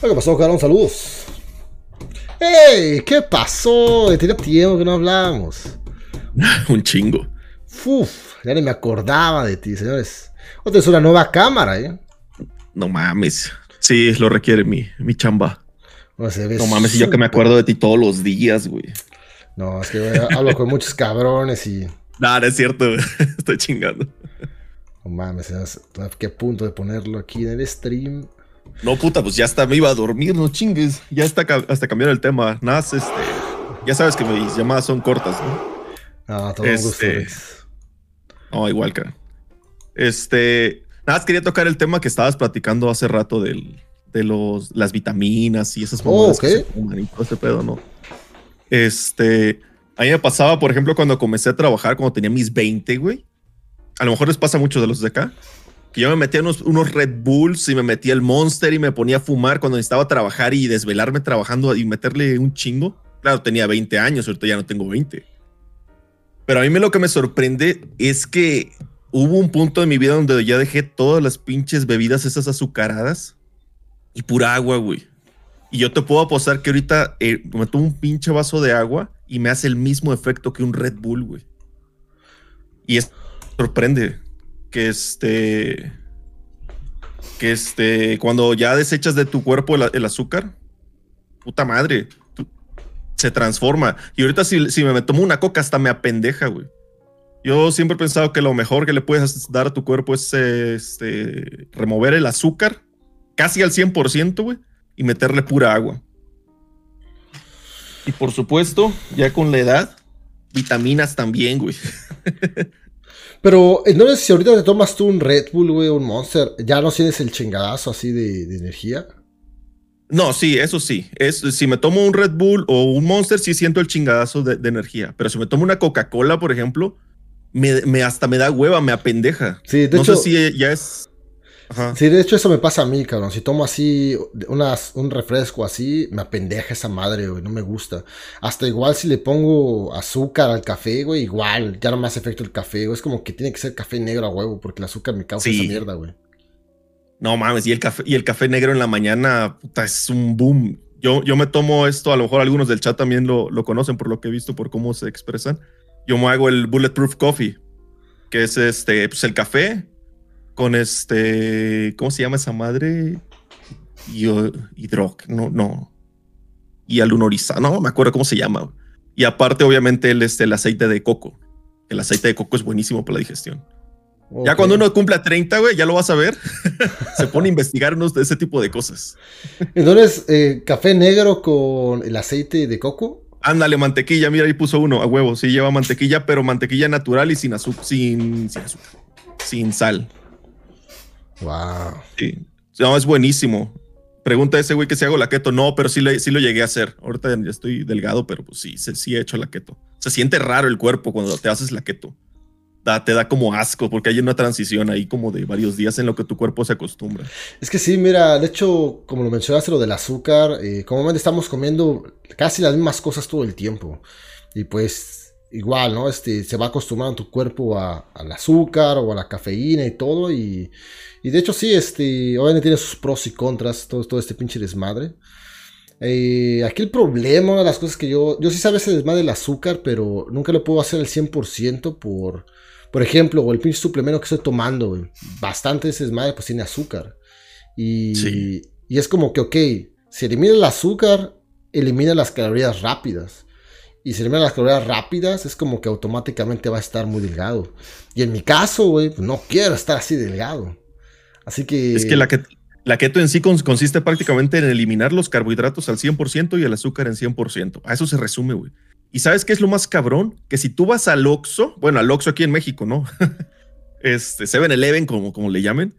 ¿Qué pasó, Carón? Saludos. ¡Ey! ¿Qué pasó? Tenía tiempo que no hablamos. Un chingo. Uf, ya ni me acordaba de ti, señores. Otra es una nueva cámara, ¿eh? No mames. Sí, lo requiere mi, mi chamba. No, se ve No mames, y yo que me acuerdo de ti todos los días, güey. No, es que güey, hablo con muchos cabrones y. No, no es cierto. Estoy chingando. No mames, señores, ¿a qué punto de ponerlo aquí en el stream? No, puta, pues ya hasta me iba a dormir, no chingues. Ya hasta, hasta cambiar el tema. Nada, este. Ya sabes que mis llamadas son cortas, ¿no? No, todo. Este-. No, igual, cara. Este. Nada, más quería tocar el tema que estabas platicando hace rato del, de los, las vitaminas y esas Oh, mamadas que ok. se fuman y todo este pedo, ¿no? Este. A mí me pasaba, por ejemplo, cuando comencé a trabajar, cuando tenía mis 20, güey. A lo mejor les pasa a muchos de los de acá. Yo me metía unos, unos Red Bulls y me metía el Monster y me ponía a fumar cuando necesitaba trabajar y desvelarme trabajando y meterle un chingo. Claro, tenía 20 años, ahorita ya no tengo 20. Pero a mí lo que me sorprende es que hubo un punto de mi vida donde ya dejé todas las pinches bebidas esas azucaradas y pura agua, güey. Y yo te puedo apostar que ahorita eh, me tomo un pinche vaso de agua y me hace el mismo efecto que un Red Bull, güey. Y es sorprende que este que este cuando ya desechas de tu cuerpo el, azúcar, puta madre, se transforma. Y ahorita si, si me tomo una coca hasta me apendeja, güey. Yo siempre he pensado que lo mejor que le puedes dar a tu cuerpo es este, remover el azúcar casi al 100%, güey, y meterle pura agua. Y por supuesto, ya con la edad, vitaminas también, güey. Pero, entonces, si ahorita te tomas tú un Red Bull, güey, un Monster, ¿ya no tienes el chingadazo así de, de energía? No, sí, eso sí. Es, si me tomo un Red Bull o un Monster, sí siento el chingadazo de, de energía. Pero si me tomo una Coca-Cola, por ejemplo, me, me hasta me da hueva, me apendeja. Sí, de no hecho, sé si ya es. Ajá. sí, de hecho eso me pasa a mí, cabrón. Si tomo así unas, un refresco así, me apendeja esa madre, güey, no me gusta. Hasta igual si le pongo azúcar al café, güey, igual, ya no me hace efecto el café, güey. Es como que tiene que ser café negro a huevo, porque el azúcar me causa Sí. esa mierda, güey. No mames, y el café, y el café negro en la mañana, puta, es un boom. Yo, yo me tomo esto, a lo mejor algunos del chat también lo, lo conocen por lo que he visto, por cómo se expresan. Yo me hago el Bulletproof Coffee, que es este, pues el café con este, ¿cómo se llama esa madre? Yo, hidro, no, no. Y alunorizado, no me acuerdo cómo se llama. Y aparte, obviamente, el, este, el aceite de coco. El aceite de coco es buenísimo para la digestión. Ya cuando uno cumpla 30, güey, ya lo vas a ver. Se pone a investigar unos de ese tipo de cosas. Entonces, eh, café negro con el aceite de coco. Ándale, mantequilla, mira, ahí puso uno a huevo. Sí, lleva mantequilla, pero mantequilla natural y sin azúcar, sin, sin azúcar, sin sal. Wow. Sí. No, es buenísimo. Pregunta a ese güey que si hago la keto. No, pero sí, le- sí lo llegué a hacer. Ahorita ya estoy delgado, pero pues sí, sí, sí he hecho la keto. Se siente raro el cuerpo cuando te haces la keto. Da, te da como asco porque hay una transición ahí como de varios días en lo que tu cuerpo se acostumbra. Es que sí, mira, de hecho, como lo mencionaste, lo del azúcar, eh, comúnmente estamos comiendo casi las mismas cosas todo el tiempo. Y pues, igual, ¿no? Este, se va acostumbrando tu cuerpo a- al azúcar o a la cafeína y todo. Y, y de hecho, sí, este, obviamente tiene sus pros y contras, todo, todo este pinche desmadre. Eh, aquí el problema, una de las cosas que yo, yo sí sabía ese desmadre del azúcar, pero nunca lo puedo hacer al 100% por, por ejemplo, o el pinche suplemento que estoy tomando. Bastante de ese desmadre, pues tiene azúcar. Y, Sí. y es como que, ok, si elimina el azúcar, elimina las calorías rápidas. Y si elimina las calorías rápidas, es como que automáticamente va a estar muy delgado. Y en mi caso, güey, pues no quiero estar así delgado. Así que... Es que la, ket- la keto en sí cons- consiste prácticamente en eliminar los carbohidratos al 100% y el azúcar en 100%. A eso se resume, güey. ¿Y sabes qué es lo más cabrón? Que si tú vas al Oxxo, bueno, al Oxxo aquí en México, ¿no? este, 7-Eleven, como, como le llamen,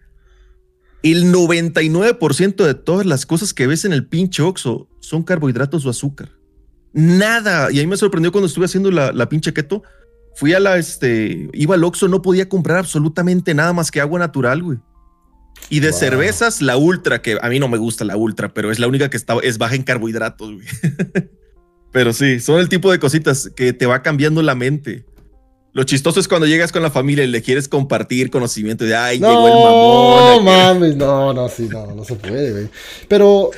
el 99% de todas las cosas que ves en el pinche Oxxo son carbohidratos o azúcar. Nada. Y ahí me sorprendió cuando estuve haciendo la, la pinche keto. Fui a la, este, iba al Oxxo, no podía comprar absolutamente nada más que agua natural, güey. Y de Wow. cervezas, la ultra, que a mí no me gusta la ultra, pero es la única que está, es baja en carbohidratos, güey. pero sí, son el tipo de cositas que te va cambiando la mente. Lo chistoso es cuando llegas con la familia y le quieres compartir conocimiento de, ay, llegó el mamón. No acá". mames, no, no, sí, no, no se puede, güey. Pero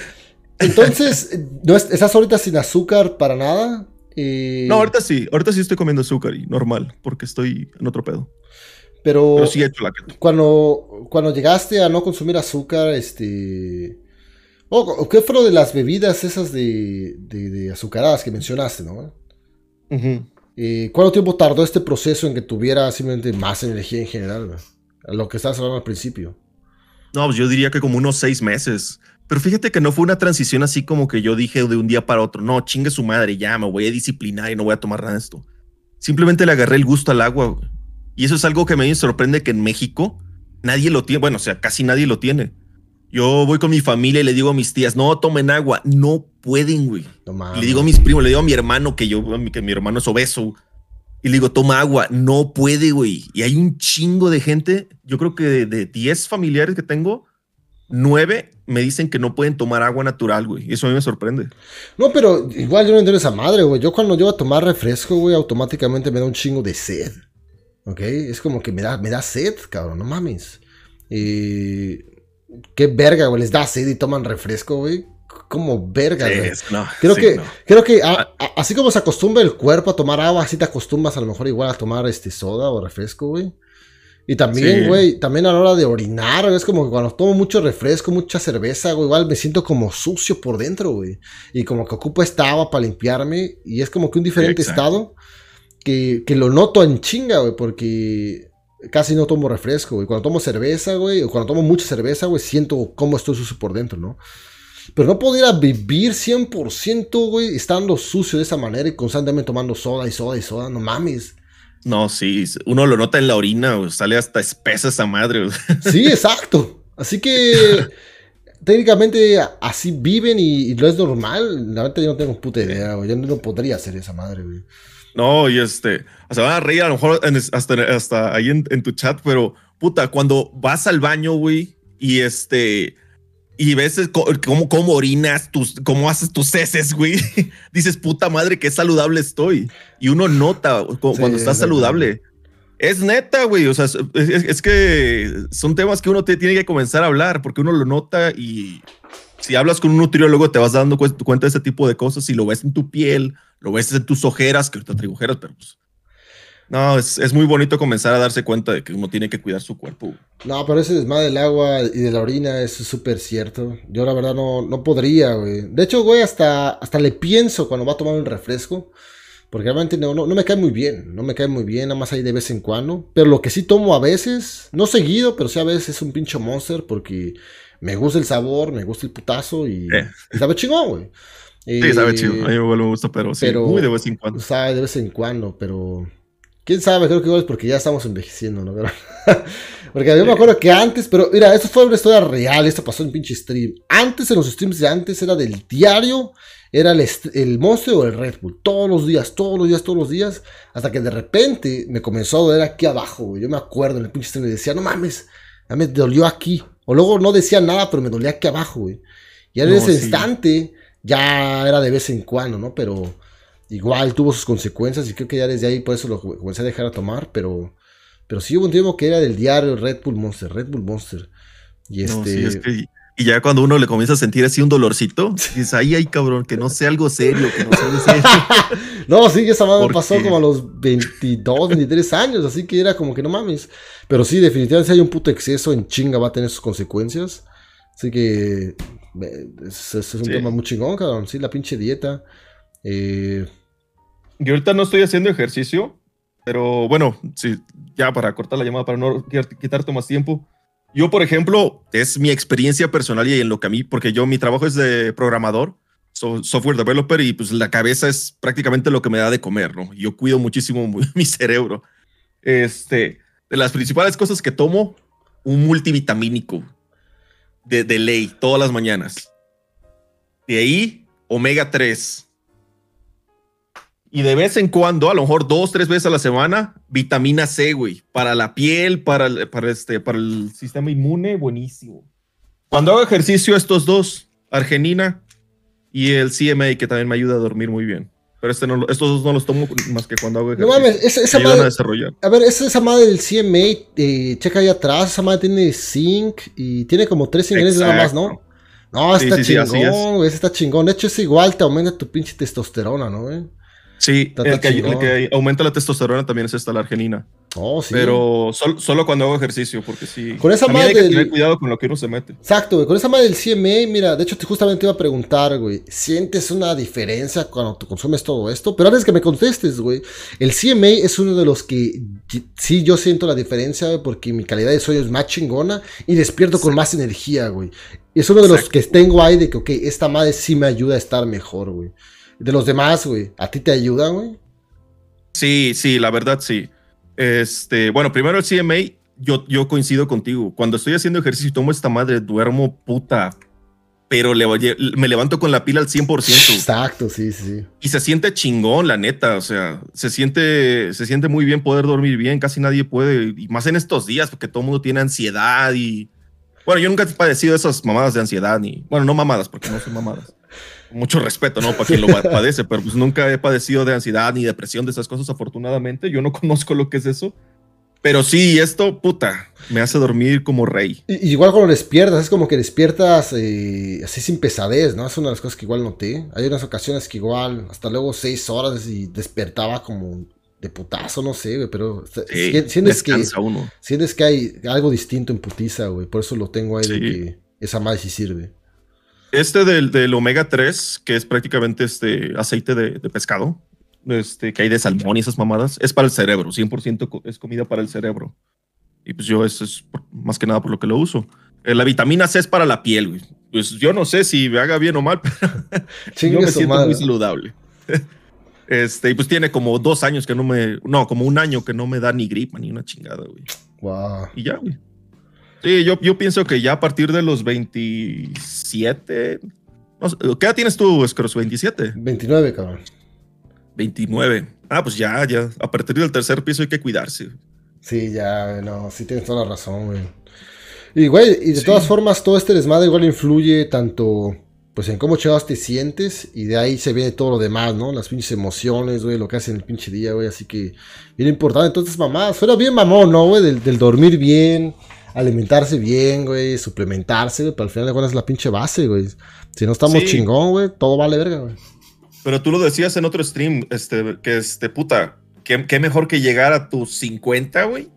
Entonces, ¿no estás ahorita sin azúcar para nada? Eh, no, ahorita sí, ahorita sí estoy comiendo azúcar y normal, porque estoy en otro pedo. Pero, sí he hecho la Cuando, cuando llegaste a no consumir azúcar, este... ¿O qué fue lo de las bebidas esas de, de, azucaradas que mencionaste, no? Eh, ¿Cuánto tiempo tardó este proceso en que tuviera simplemente más energía en general? A lo que estabas hablando al principio. No, pues yo diría que como unos seis meses. Pero fíjate que no fue una transición así como que yo dije de un día para otro, no, chingue su madre, ya me voy a disciplinar y no voy a tomar nada de esto. Simplemente le agarré el gusto al agua. Y eso es algo que me sorprende que en México nadie lo tiene. Bueno, o sea, casi nadie lo tiene. Yo voy con mi familia y le digo a mis tías, no tomen agua. No pueden, güey. le digo a mis primos, le digo a mi hermano que yo, que mi hermano es obeso. Y le digo, toma agua. No puede, güey. Y hay un chingo de gente. Yo creo que de 10 familiares que tengo, nueve me dicen que no pueden tomar agua natural, güey. Eso a mí me sorprende. No, pero igual yo no entiendo esa madre, güey. Yo cuando llego a tomar refresco, güey, automáticamente me da un chingo de sed. ¿Ok? Es como que me da, me da sed, cabrón, no mames. Y... Qué verga, güey, les da sed y toman refresco, güey. Como verga, güey. creo, que, creo que ah. así como se acostumbra el cuerpo a tomar agua, así te acostumbras a lo mejor igual a tomar este soda o refresco, güey. Y también, güey, también a la hora de orinar, es como que cuando tomo mucho refresco, mucha cerveza, güey, igual me siento como sucio por dentro, güey. Y como que ocupo esta agua para limpiarme. Y es como que un diferente estado que, que, lo noto en chinga, güey, porque casi no tomo refresco, güey. Cuando tomo cerveza, güey, o cuando tomo mucha cerveza, güey, siento cómo estoy sucio por dentro, ¿no? Pero no podría vivir 100%, güey, estando sucio de esa manera y constantemente tomando soda y soda y soda, no mames. No, sí, uno lo nota en la orina, sale hasta espesa esa madre. Sí, exacto. Así que técnicamente así viven y, no es normal. La verdad yo no tengo puta idea, güey. Yo no podría hacer esa madre, güey. No, y este, o sea, van a reír a lo mejor hasta, hasta ahí en, en tu chat, pero puta, cuando vas al baño, güey, y este, y ves cómo, cómo orinas, tus, cómo haces tus heces, güey. Dices, puta madre, qué saludable estoy. Y uno nota cuando estás saludable. Es neta, güey. O sea, es, que son temas que uno te tiene que comenzar a hablar porque uno lo nota y si hablas con un nutriólogo te vas dando cuenta de ese tipo de cosas y lo ves en tu piel, lo ves en tus ojeras, que ahorita traigo ojeras, pero pues no, es, muy bonito comenzar a darse cuenta de que uno tiene que cuidar su cuerpo. No, pero ese desmadre del agua y de la orina es súper cierto. Yo la verdad no, no podría, güey. De hecho, güey, hasta, hasta le pienso cuando va a tomar un refresco. Porque realmente no, no, me cae muy bien. No me cae muy bien, nada más ahí de vez en cuando. Pero lo que sí tomo a veces, no seguido, pero sí a veces es un pinche monster. Porque me gusta el sabor, me gusta el putazo y, eh. sabe chingón, güey. Sí, sabe chido. A mí me gusta, pero sí, muy de vez en cuando. Sabe de vez en cuando, pero Quién sabe, creo que igual es porque ya estamos envejeciendo, ¿no? porque yo me acuerdo que antes, pero mira, esto fue una historia real, esto pasó en pinche stream. Antes, en los streams de antes, era del diario, era el, el monstruo o el Red Bull. Todos los días, todos los días, todos los días. Hasta que de repente me comenzó a doler aquí abajo, güey. Yo me acuerdo en el pinche stream y decía, no mames, ya me dolió aquí. O luego no decía nada, pero me dolía aquí abajo, güey. Y en ese instante ya era de vez en cuando, ¿no? Pero igual tuvo sus consecuencias y creo que ya desde ahí por eso lo comencé a dejar a tomar, pero, pero sí hubo un tiempo que era del diario Red Bull Monster, Red Bull Monster. Y este... y ya cuando uno le comienza a sentir así un dolorcito, dices, ahí hay cabrón, que no sea algo serio, que no sea algo serio. no, sí, esa madre pasó como a los 22, 23 años, así que era como que no mames. Pero sí, definitivamente si hay un puto exceso en chinga va a tener sus consecuencias. Así que es, es un tema muy chingón, cabrón. Sí, la pinche dieta. Eh, yo ahorita no estoy haciendo ejercicio, pero bueno, sí, ya para cortar la llamada, para no quitarte más tiempo. Yo, por ejemplo, es mi experiencia personal y en lo que a mí, porque yo mi trabajo es de programador, software developer y pues la cabeza es prácticamente lo que me da de comer, ¿no? Yo cuido muchísimo mi cerebro. Este, de las principales cosas que tomo, un multivitamínico de, de ley todas las mañanas. De ahí, omega 3 y de vez en cuando, a lo mejor dos, tres veces a la semana, vitamina C, güey. Para la piel, para el, para este, para el sistema inmune, buenísimo. Cuando hago ejercicio, estos dos, argenina y el CMA, que también me ayuda a dormir muy bien. Pero este no, estos dos no los tomo más que cuando hago ejercicio. No mames, esa, madre. A, a ver, esa, esa madre del CMA, eh, checa ahí atrás, esa madre tiene zinc y tiene como tres ingredientes nada más, ¿no? No, está chingón, güey, está chingón. De hecho, es igual, te aumenta tu pinche testosterona, ¿no, güey? Sí, el que, aumenta la testosterona también es esta, la argenina. Oh, sí. Pero solo cuando hago ejercicio, porque sí. Con esa madre. Hay que tener cuidado con lo que uno se mete. Exacto, güey. Con esa madre del CMA, mira, de hecho, te justamente iba a preguntar, güey. ¿Sientes una diferencia cuando tú consumes todo esto? Pero antes que me contestes, güey. El CMA es uno de los que sí yo siento la diferencia, güey, porque mi calidad de sueño es más chingona y despierto con más energía, güey. Es uno de los que tengo ahí de que, ok, esta madre sí me ayuda a estar mejor, güey de los demás, güey. ¿A ti te ayudan, güey? Sí, sí, la verdad sí. Este, bueno, primero el CMA, yo, yo coincido contigo. Cuando estoy haciendo ejercicio y tomo esta madre, duermo puta. Pero le, me levanto con la pila al 100%. Exacto, sí, sí. Y se siente chingón, la neta. O sea, se siente, se siente muy bien poder dormir bien. Casi nadie puede. Y más en estos días, porque todo el mundo tiene ansiedad y. Bueno, yo nunca he padecido esas mamadas de ansiedad ni. Bueno, no mamadas, porque no son mamadas mucho respeto, ¿no? Para quien lo padece, pero pues nunca he padecido de ansiedad ni depresión de esas cosas, afortunadamente. Yo no conozco lo que es eso. Pero sí, esto, puta, me hace dormir como rey. igual cuando despiertas, es como que despiertas eh, así sin pesadez, ¿no? Es una de las cosas que igual noté. Hay unas ocasiones que igual, hasta luego seis horas y despertaba como de putazo, no sé, güey, pero sientes que, uno. sientes que hay algo distinto en putiza, güey. Por eso lo tengo ahí de que esa madre sí sirve. Este del, del, omega 3, que es prácticamente este aceite de, pescado, este, que hay de salmón y esas mamadas, es para el cerebro, 100% es comida para el cerebro. Y pues yo eso es más que nada por lo que lo uso. Eh, la vitamina C es para la piel, güey. Pues yo no sé si me haga bien o mal, pero yo me siento muy saludable. Este, y pues tiene como dos años que no me, no, como un año que no me da ni gripa ni una chingada, güey. Wow. Y ya, güey. Sí, yo, yo pienso que ya a partir de los 27. ¿Qué edad tienes tú, Scross? ¿27? 29, cabrón. 29. Ah, pues ya, ya. A partir del tercer piso hay que cuidarse. Sí, ya, no, sí tienes toda la razón, güey. Y, güey, y de todas formas, todo este desmadre igual influye tanto, pues, en cómo chavos te sientes y de ahí se viene todo lo demás, ¿no? Las pinches emociones, güey, lo que haces en el pinche día, güey. Así que, bien importante. Entonces, mamá, fuera bien mamón, ¿no, güey? Del, del dormir bien, alimentarse bien, güey, suplementarse, güey, pero al final de cuentas es la pinche base, güey. Si no estamos chingón, güey, todo vale verga, güey. Pero tú lo decías en otro stream, este, que este, puta, qué, mejor que llegar a tus 50, güey,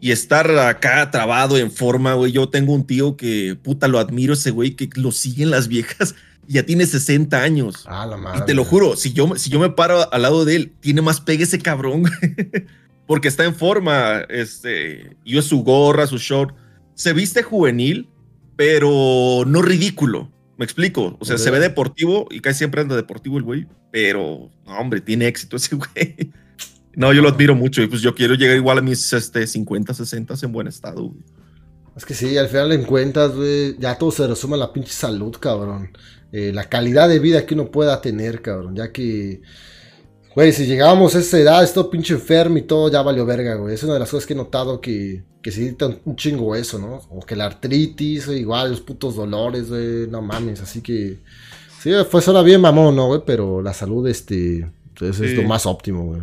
y estar acá trabado en forma, güey. Yo tengo un tío que, puta, lo admiro ese güey, que lo siguen las viejas. Ya tiene 60 años. Ah, la madre. Y te lo juro, si yo, si yo me paro al lado de él, tiene más pegue ese cabrón. porque está en forma, este, y es su gorra, su short. Se viste juvenil, pero no ridículo. Me explico. O sea, se ve deportivo y casi siempre anda deportivo el güey, pero, hombre, tiene éxito ese güey. No, yo lo admiro mucho y pues yo quiero llegar igual a mis este, 50, 60 en buen estado. Es que sí, al final en cuentas, güey, ya todo se resume a la pinche salud, cabrón. Eh, la calidad de vida que uno pueda tener, cabrón. Ya que Güey, si llegábamos a esa edad, esto pinche enfermo y todo, ya valió verga, güey. Es una de las cosas que he notado que, que se un chingo eso, ¿no? O que la artritis, igual, los putos dolores, güey, no mames. Así que, sí, fue suena bien mamón, ¿no, güey? Pero la salud, este, es lo más óptimo, güey.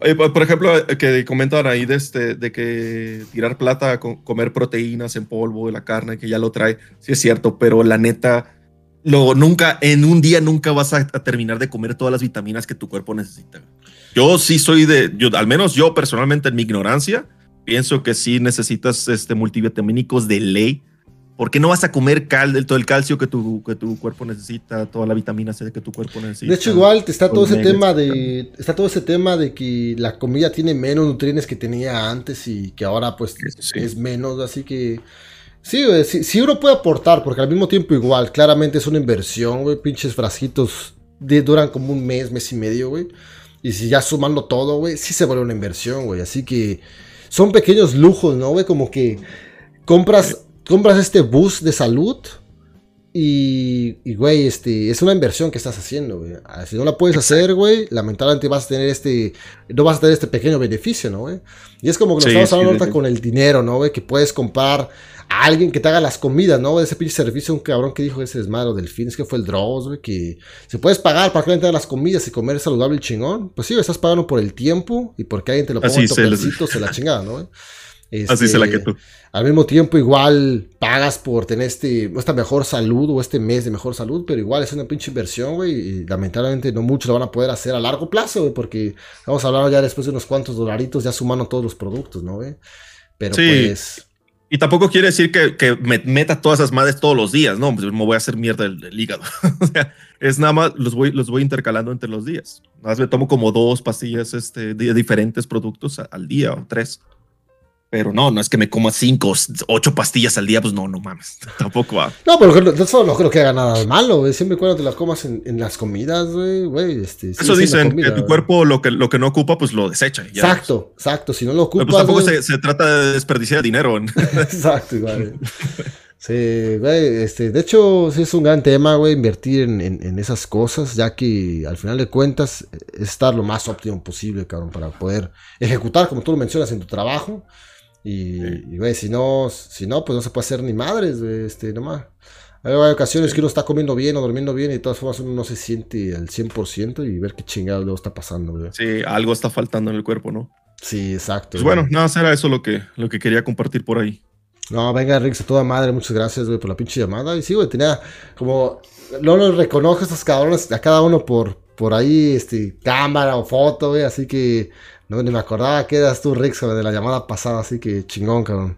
Eh, por ejemplo, eh, que comentan ahí de, este, de que tirar plata, comer proteínas en polvo de la carne, que ya lo trae, sí es cierto, pero la neta Luego, nunca, en un día nunca vas a, terminar de comer todas las vitaminas que tu cuerpo necesita. Yo sí soy de, yo, al menos yo personalmente en mi ignorancia, pienso que sí necesitas este, multivitamínicos de ley. porque no vas a comer cal, todo el calcio que tu, que tu cuerpo necesita, toda la vitamina C que tu cuerpo necesita? De hecho, igual está todo ese tema de está todo ese tema de que la comida tiene menos nutrientes que tenía antes y que ahora pues es menos, así que Sí, güey, si, uno puede aportar, porque al mismo tiempo igual, claramente es una inversión, güey, pinches frasquitos duran como un mes, mes y medio, güey. Y si ya sumando todo, güey, sí se vuelve una inversión, güey. Así que son pequeños lujos, ¿no, güey? Como que compras, compras este bus de salud y, güey, este, es una inversión que estás haciendo, güey. Ah, si no la puedes hacer, güey, lamentablemente vas a tener este, no vas a tener este pequeño beneficio, ¿no, güey? Y es como que nos estamos hablando ahorita con el dinero, ¿no, güey? Que puedes comprar alguien que te haga las comidas, ¿no? Ese pinche servicio, un cabrón que dijo ese desmadre del fin, es que fue el Dross, güey, que se puedes pagar para que alguien te haga las comidas y comer saludable y chingón. Pues sí, estás pagando por el tiempo y porque alguien te lo ponga en topercito, se la chingada, ¿no? Así se la que tú. Al mismo tiempo, igual pagas por tener este, esta mejor salud o este mes de mejor salud, pero igual es una pinche inversión, güey. Y lamentablemente no muchos lo van a poder hacer a largo plazo, güey, porque vamos a hablar ya después de unos cuantos dolaritos, ya sumando todos los productos, ¿no, güey? Pero pues. Y tampoco quiere decir que, me meta todas esas madres todos los días, no, pues me voy a hacer mierda el, hígado. o sea, es nada más, los voy, los voy intercalando entre los días. Nada más me tomo como dos pastillas este, de diferentes productos al día o tres. Pero no, no es que me coma cinco, ocho pastillas al día, pues no, no mames, tampoco va. No, pero eso no creo que haga nada malo, güey. Siempre cuando te las comas en, en las comidas, güey, güey. Este, eso dicen, que tu cuerpo lo que, lo que no ocupa, pues lo desecha. exacto, exacto. Si no lo ocupa. pues tampoco se, se, trata de desperdiciar dinero. exacto, igual. Sí, güey, este, de hecho, sí es un gran tema, güey, invertir en, en, en, esas cosas, ya que al final de cuentas es estar lo más óptimo posible, cabrón, para poder ejecutar, como tú lo mencionas, en tu trabajo y, güey, si no, si no, pues no se puede hacer ni madres, güey, este, nomás. Hay ocasiones que uno está comiendo bien o durmiendo bien y de todas formas uno no se siente al 100% y ver qué chingado luego está pasando, güey. Sí, algo está faltando en el cuerpo, ¿no? Sí, exacto. Pues bueno, nada, era eso lo que, lo que quería compartir por ahí. No, venga, Rick, a toda madre, muchas gracias, güey, por la pinche llamada. Y sí, güey, tenía como. No los reconozco a estos cabrones, a cada uno por, por ahí, este, cámara o foto, güey, así que no, ni me acordaba que eras tú, Rix, de la llamada pasada, así que chingón, cabrón.